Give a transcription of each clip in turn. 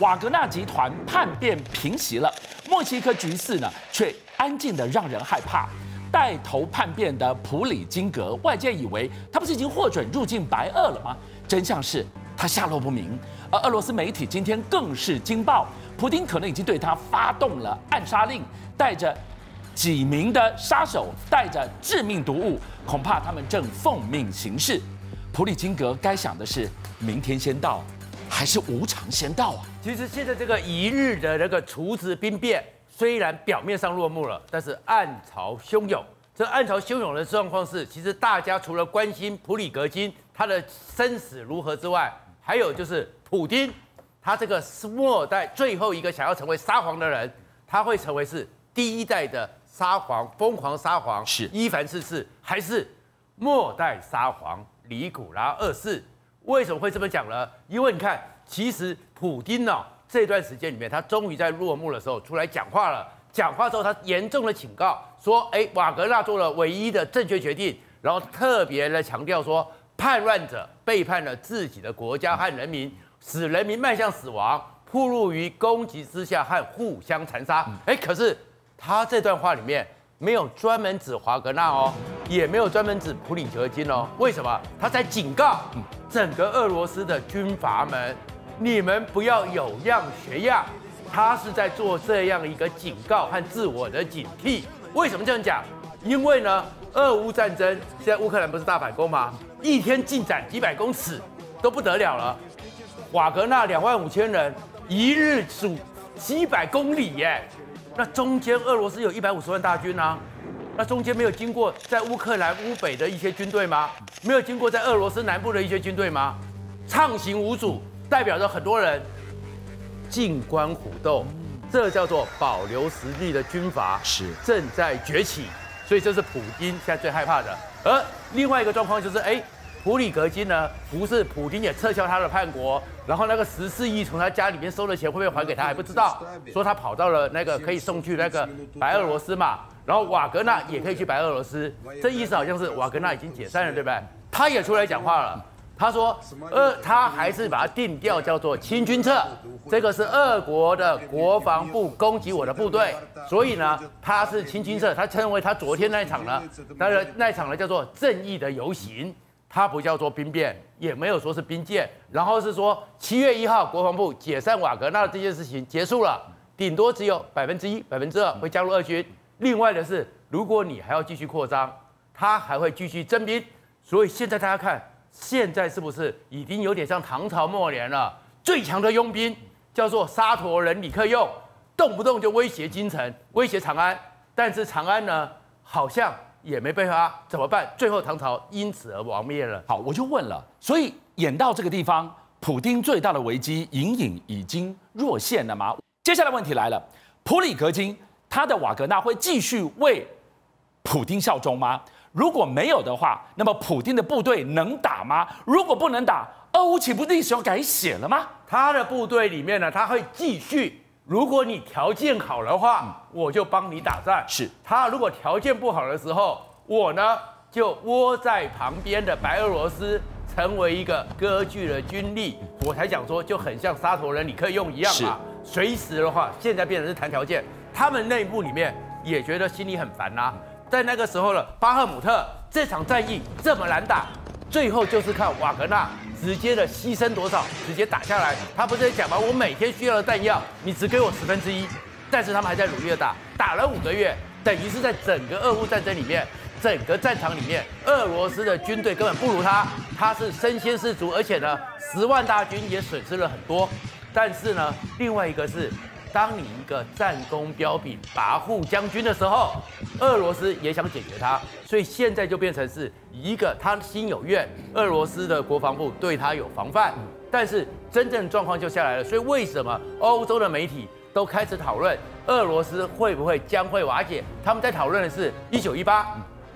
瓦格纳集团叛变平息了，墨西哥局势呢却安静得让人害怕。带头叛变的普里金格，外界以为他不是已经获准入境白俄了。吗？真相是他下落不明。而俄罗斯媒体今天更是惊爆，普丁可能已经对他发动了。暗杀令，带着几名的杀手，带着致命毒物，恐怕他们正奉命行事。普里金格该想的是：明天先到，还是无常先到啊？其实现在这个一日的那个厨子兵变。虽然表面上落幕了，但是暗潮汹涌。这暗潮汹涌的状况是，其实大家除了关心普里格金他的生死如何之外，还有就是普丁，他这个末代最后一个想要成为沙皇的人，他会成为是第一代的沙皇，疯狂沙皇是伊凡四世，还是末代沙皇尼古拉二世？为什么会这么讲呢？因为你看，其实普丁呢、这段时间里面，他终于在落幕的时候出来讲话了。讲话之后，他严重的警告说：“哎，瓦格纳做了唯一的正确决定。”然后特别的强调说，叛乱者背叛了自己的国家和人民，使人民迈向死亡，暴露于攻击之下和互相残杀。哎，可是他这段话里面没有专门指华格纳哦，也没有专门指普里格金哦。为什么？他在警告整个俄罗斯的军阀们。你们不要有样学样，他是在做这样一个警告和自我的警惕。为什么这样讲？因为呢，俄乌战争现在乌克兰不是大反攻吗？一天进展几百公尺都不得了了。瓦格纳两万五千人，一日数几百公里耶。那中间俄罗斯有一百五十万大军啊，那中间没有经过在乌克兰乌北的一些军队吗？没有经过在俄罗斯南部的一些军队吗？畅行无阻。代表着很多人静观虎斗，这叫做保留实力的军阀是正在崛起，所以这是普京现在最害怕的。而另外一个状况就是，哎，普里格金呢，不是普京也撤销他的叛国，然后那个十四亿从他家里面收的钱会不会还给他还不知道，说他跑到了那个可以送去那个白俄罗斯嘛，然后瓦格纳也可以去白俄罗斯，这意思好像是瓦格纳已经解散了，对不对？他也出来讲话了。他说，呃，他还是把它定调叫做清军策，这个是俄国的国防部攻击我的部队，所以呢，他是清军策，他称为他昨天那一场呢，他的那一场呢叫做正义的游行，他不叫做兵变，也没有说是兵谏，然后是说七月一号国防部解散瓦格纳这件事情结束了，顶多只有百分之一、百分之二会加入俄军，另外的是，如果你还要继续扩张，他还会继续征兵，所以现在大家看。现在是不是已经有点像唐朝末年了？最强的佣兵叫做沙陀人李克用，动不动就威胁京城，威胁长安。但是长安呢，好像也没被他怎么办？最后唐朝因此而亡灭了。好，我就问了，所以演到这个地方，普丁最大的危机隐隐已经若现了吗？接下来问题来了，普里格金他的瓦格纳会继续为普丁效忠吗？如果没有的话，那么普丁的部队能打吗？如果不能打，俄乌岂不历史要改写了吗？他的部队里面呢，他会继续。如果你条件好的话，嗯、我就帮你打仗。是他如果条件不好的时候，我呢就窝在旁边的白俄罗斯，成为一个割据的军力。我才讲说，就很像沙头人李克用一样嘛。随时的话，现在变成是谈条件，他们内部里面也觉得心里很烦呐、啊。在那个时候呢，巴赫姆特这场战役这么难打，最后就是靠瓦格纳直接的牺牲多少，直接打下来。他不是在讲吗？我每天需要的弹药，你只给我十分之一。但是他们还在努力的打，打了五个月，等于是在整个俄乌战争里面，整个战场里面，俄罗斯的军队根本不如他，他是身先士卒，而且呢，十万大军也损失了很多。但是呢，另外一个是。当你一个战功彪炳、跋扈将军的时候，俄罗斯也想解决他，所以现在就变成是一个他心有怨，俄罗斯的国防部对他有防范，但是真正状况就下来了。所以为什么欧洲的媒体都开始讨论俄罗斯会不会将会瓦解？他们在讨论的是1918、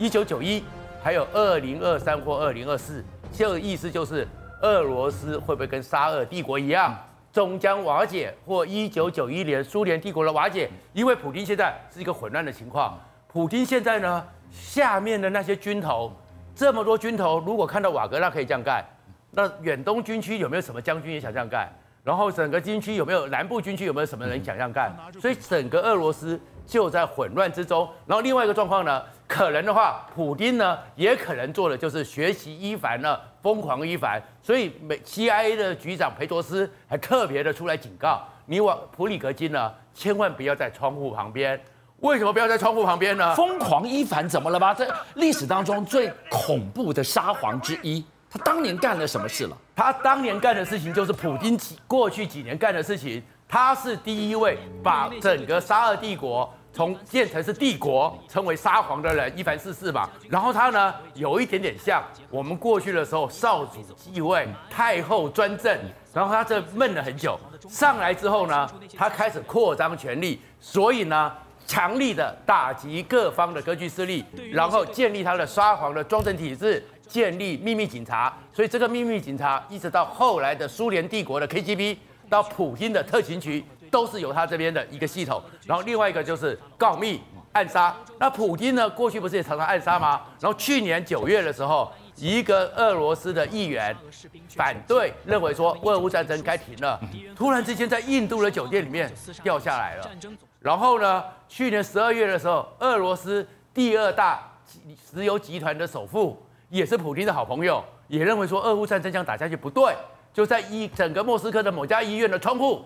1991，还有2023或2024，这个意思就是俄罗斯会不会跟沙俄帝国一样？终将瓦解，或一九九一年苏联帝国的瓦解，因为普京现在是一个混乱的情况。普京现在呢，下面的那些军头，这么多军头，如果看到瓦格纳可以这样干，那远东军区有没有什么将军也想这样干？然后整个军区有没有南部军区有没有什么人想这样干？所以整个俄罗斯就在混乱之中。然后另外一个状况呢，可能的话，普京呢也可能做的就是学习伊凡呢，疯狂一凡。所以美 CIA 的局长裴卓斯还特别的出来警告你往普里格金呢，千万不要在窗户旁边。为什么不要在窗户旁边呢？疯狂一凡怎么了吧？这历史当中最恐怖的沙皇之一。他当年干了什么事了？他当年干的事情就是普京几过去几年干的事情。他是第一位把整个沙俄帝国从建成是帝国，称为沙皇的人，伊凡四世吧。然后他呢，有一点点像我们过去的时候，少主继位，太后专政。然后他这闷了很久，上来之后呢，他开始扩张权力，所以呢，强力的打击各方的割据势力，然后建立他的沙皇的专政体制。建立秘密警察，所以这个秘密警察一直到后来的苏联帝国的 KGB，到普京的特勤局，都是由他这边的一个系统。然后另外一个就是告密暗杀。那普京呢，过去不是也常常暗杀吗？然后去年九月的时候，一个俄罗斯的议员反对，认为说俄乌战争该停了，突然之间在印度的酒店里面掉下来了。然后呢，去年十二月的时候，俄罗斯第二大石油集团的首富。也是普京的好朋友，也认为说俄乌战争将打下去不对，就在一整个莫斯科的某家医院的窗户，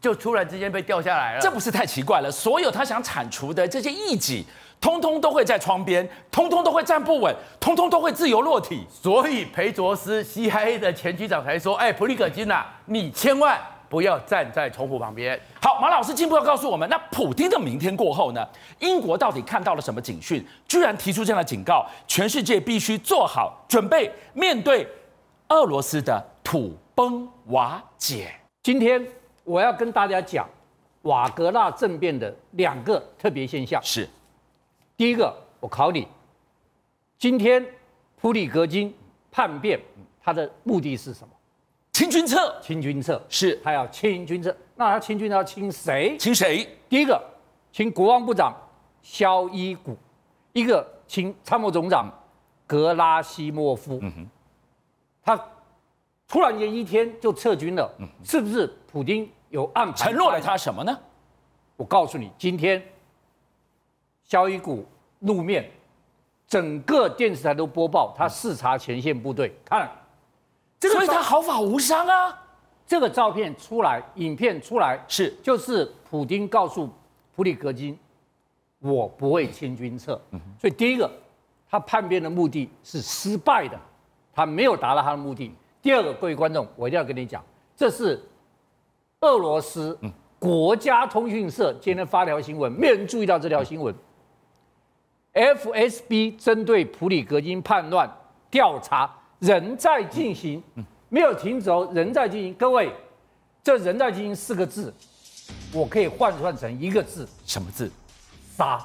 就突然之间被掉下来了。这不是太奇怪了？所有他想铲除的这些异己，通通都会在窗边，通通都会站不稳，通通都会自由落体。所以裴卓斯 CIA 的前局长才说：“哎，普里葛金呐，你千万。”不要站在窗户旁边。好，马老师进一步要告诉我们，那普丁的明天过后呢？英国到底看到了什么警讯？居然提出这样的警告，全世界必须做好准备，面对俄罗斯的土崩瓦解。今天我要跟大家讲瓦格纳政变的两个特别现象。是，第一个，我考你，今天普里格金叛变，他的目的是什么？清君侧，清君侧是他要清君侧，那他清君侧要清谁？清谁？第一个，清国防部长肖伊古，一个清参谋总长格拉西莫夫。嗯哼，他突然间一天就撤军了，是不是普丁有暗承诺了他什么呢？我告诉你，今天肖伊古露面，整个电视台都播报他视察前线部队，看。所以他毫发无伤啊！这个照片出来，影片出来，是就是普丁告诉普里格金，我不会清君侧。所以第一个，他叛变的目的是失败的，他没有达到他的目的。第二个，各位观众，我一定要跟你讲，这是俄罗斯国家通讯社今天发条新闻，没有人注意到这条新闻。FSB 针对普里格金叛乱调查。仍在进行，没有停止哦，仍在进行。各位，这“仍在进行”四个字，我可以换算成一个字，什么字？杀。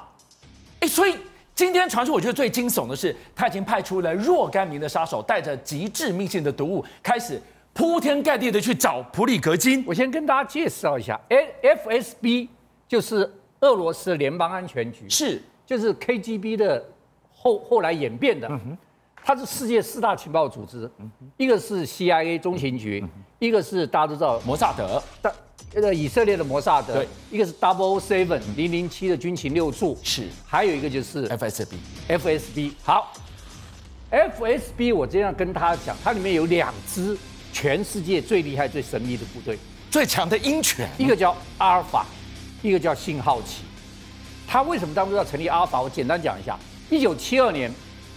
哎，所以今天传出我觉得最惊悚的是，他已经派出了若干名的杀手，带着极致命性的毒物，开始铺天盖地的去找普里格金。我先跟大家介绍一下，FSB 就是俄罗斯联邦安全局，是，就是 KGB 的后后来演变的。嗯它是世界四大情报组织，一个是 CIA 中情局，一个是大家都知道摩萨德，大那个以色列的摩萨德，对，一个是 Double Seven 零零七的军情六处，是，还有一个就是 FSB，FSB。好，FSB 我这样跟他讲，它里面有两支全世界最厉害、最神秘的部队，最强的鹰犬，一个叫阿尔法，一个叫信号旗。他为什么当初要成立阿尔法？我简单讲一下，一九七二年。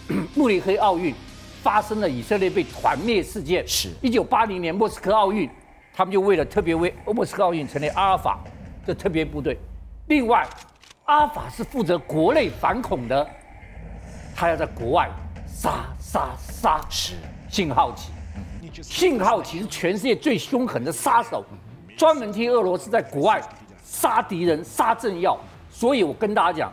慕尼黑奥运发生了以色列被团灭事件。是。一九八零年莫斯科奥运，他们就为了特别为莫斯科奥运成立阿尔法的特别部队。另外，阿尔法是负责国内反恐的，他要在国外杀杀杀。是。信号旗，信号旗是全世界最凶狠的杀手，专门替俄罗斯在国外杀敌人、杀政要。所以我跟大家讲，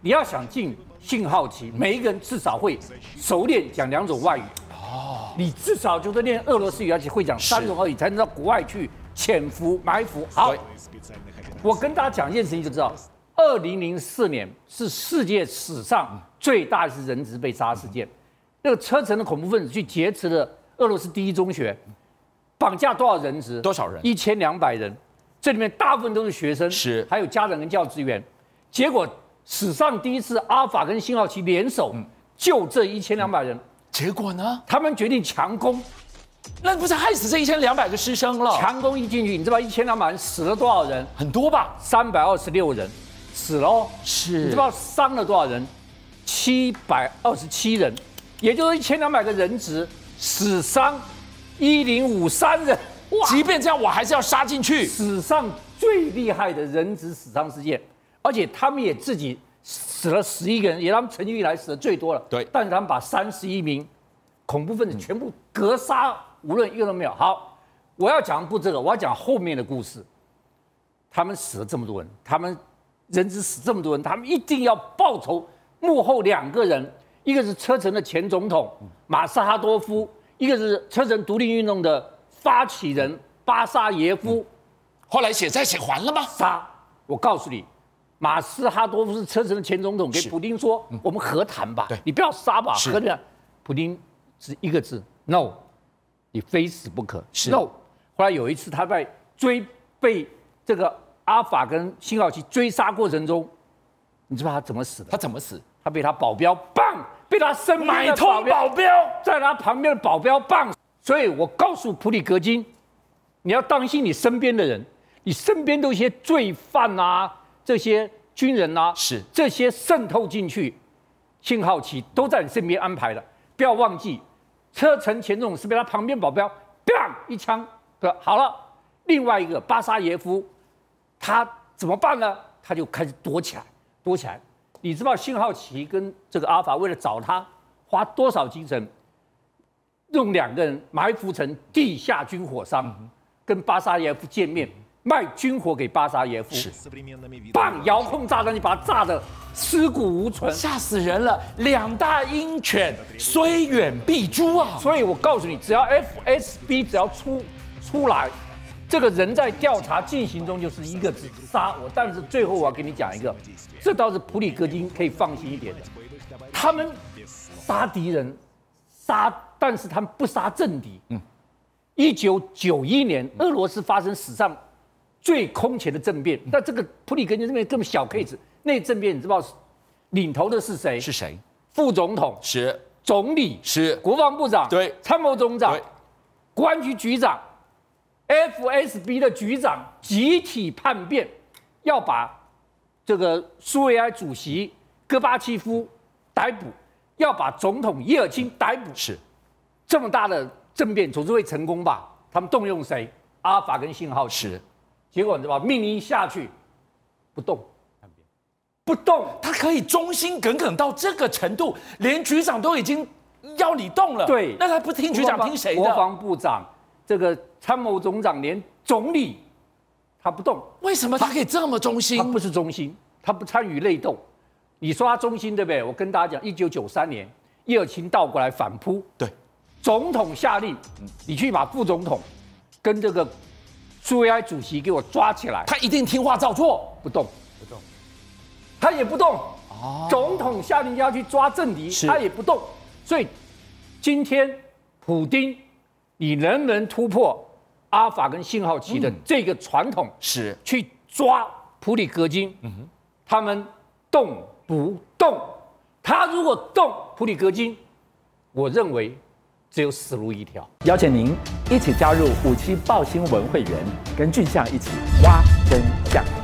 你要想进。信号旗，每一个人至少会熟练讲两种外语。哦，你至少就是练俄罗斯语，而且会讲三种外语，才能到国外去潜伏埋伏。好，我跟大家讲一件事情就知道，二零零四年是世界史上最大一次人质被杀事件。那个车臣的恐怖分子去劫持了俄罗斯第一中学，绑架多少人质？多少人？一千两百人，这里面大部分都是学生，是还有家长跟教职员。结果史上第一次，阿法跟信号旗联手救这一千两百人。结果呢？他们决定强攻，那不是害死这一千两百个师生了？强攻一进去，你知道一千两百人死了多少人？很多吧？三百二十六人死了哦。是。你知道伤了多少人？七百二十七人，也就是一千两百个人质，死伤一零五三人。哇！即便这样，我还是要杀进去。史上最厉害的人质死伤事件，而且他们也自己。死了十一个人，也他们成军以来死的最多了。对，但是他们把三十一名恐怖分子全部格杀，无论一个都没有。好，我要讲不这个，我要讲后面的故事。他们死了这么多人，他们人质死这么多人，他们一定要报仇。幕后两个人，一个是车臣的前总统马斯哈多夫，一个是车臣独立运动的发起人巴沙耶夫。后来写债写还了吗？杀！我告诉你。马斯哈多夫是车臣的前总统，给普京说：“我们和谈吧，你不要杀吧，和谈。”普京是一个字：“No，你非死不可。”“No。”后来有一次他在追被这个阿法跟信号旗追杀过程中，你知道他怎么死的？他怎么死？他被他保镖棒，被他身边买通保镖，在他旁边的保镖棒。所以我告诉普里格金，你要当心你身边的人，你身边都一些罪犯啊。这些军人啊，是这些渗透进去，信号旗都在你身边安排的。不要忘记，车臣前总统是被他旁边保镖，砰一枪，的，好了。另外一个巴沙耶夫，他怎么办呢？他就开始躲起来，躲起来。你知道信号旗跟这个阿法为了找他，花多少精神，用两个人埋伏成地下军火商，嗯、跟巴沙耶夫见面。卖军火给巴沙耶夫，是，棒遥控炸弹，你把他炸的尸骨无存，吓死人了。两大鹰犬虽远必诛啊！所以我告诉你，只要 FSB 只要出出来，这个人在调查进行中，就是一个字杀我。但是最后我要跟你讲一个，这倒是普里戈金可以放心一点的，他们杀敌人，杀，但是他们不杀政敌。嗯，一九九一年，俄罗斯发生史上。最空前的政变，那这个普里戈金这边这么小 case，那政变你知道领头的是谁？是谁？副总统。是，总理。是，国防部长。对，参谋总长，国安局局长，FSB 的局长集体叛变，要把这个苏维埃主席戈巴契夫逮捕，要把总统叶尔钦逮捕。是，这么大的政变总是会成功吧？他们动用谁？阿法跟信号是。结果你知道吧？命令一下去，不动，不动，他可以忠心耿耿到这个程度，连局长都已经要你动了。对，那他不听局长听谁的？国防部长、这个参谋总长，连总理他不动，为什么他可以这么忠心？他不是忠心，他不参与内斗。你说他忠心对不对？我跟大家讲，一九九三年，叶尔钦倒过来反扑，对，总统下令，你去把副总统跟这个。苏维埃主席给我抓起来，他一定听话照做，不动，不动，他也不动。哦，总统下令要去抓政敌，他也不动。所以今天普丁，你能不能突破阿法跟信号旗的这个传统？是去抓普里戈金。嗯，他们动不动？他如果动普里戈金，我认为。只有死路一条。邀请您一起加入五七报新闻会员，跟俊相一起挖真相。